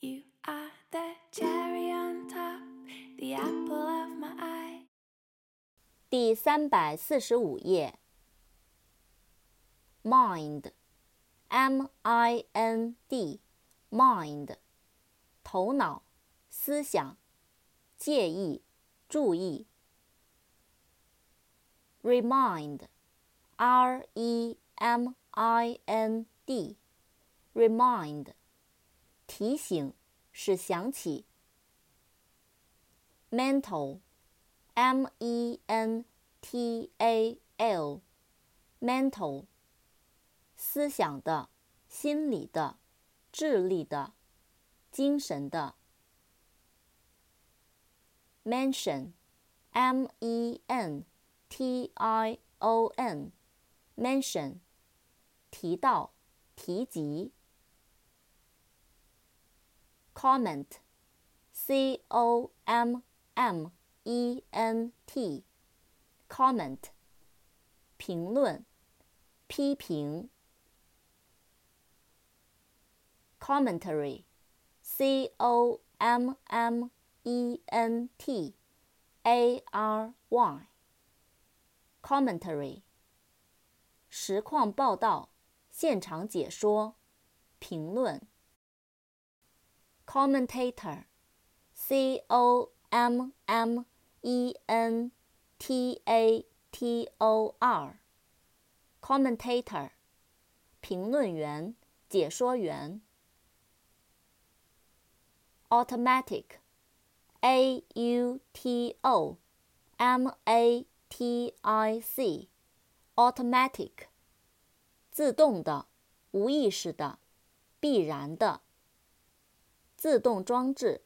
You are the cherry on top, the apple of my eye. 第三百四十五页。mind，M-I-N-D，mind，头脑、思想、介意、注意。remind，R-E-M-I-N-D，remind。 提醒，使想起。mental，m-e-n-t-a-l，mental，思想的、心理的、智力的、精神的。mention，m-e-n-t-i-o-n，mention，提到、提及。comment，c o m m e n t，comment，评论、批评。commentary，c o m m e n t a r y，commentary，实况报道、现场解说、评论。 Commentator, c o m m e n t a t o r, commentator, 评论员、解说员。automatic, a u t o m a t i c, automatic, 自动的、无意识的、必然的。自动装置。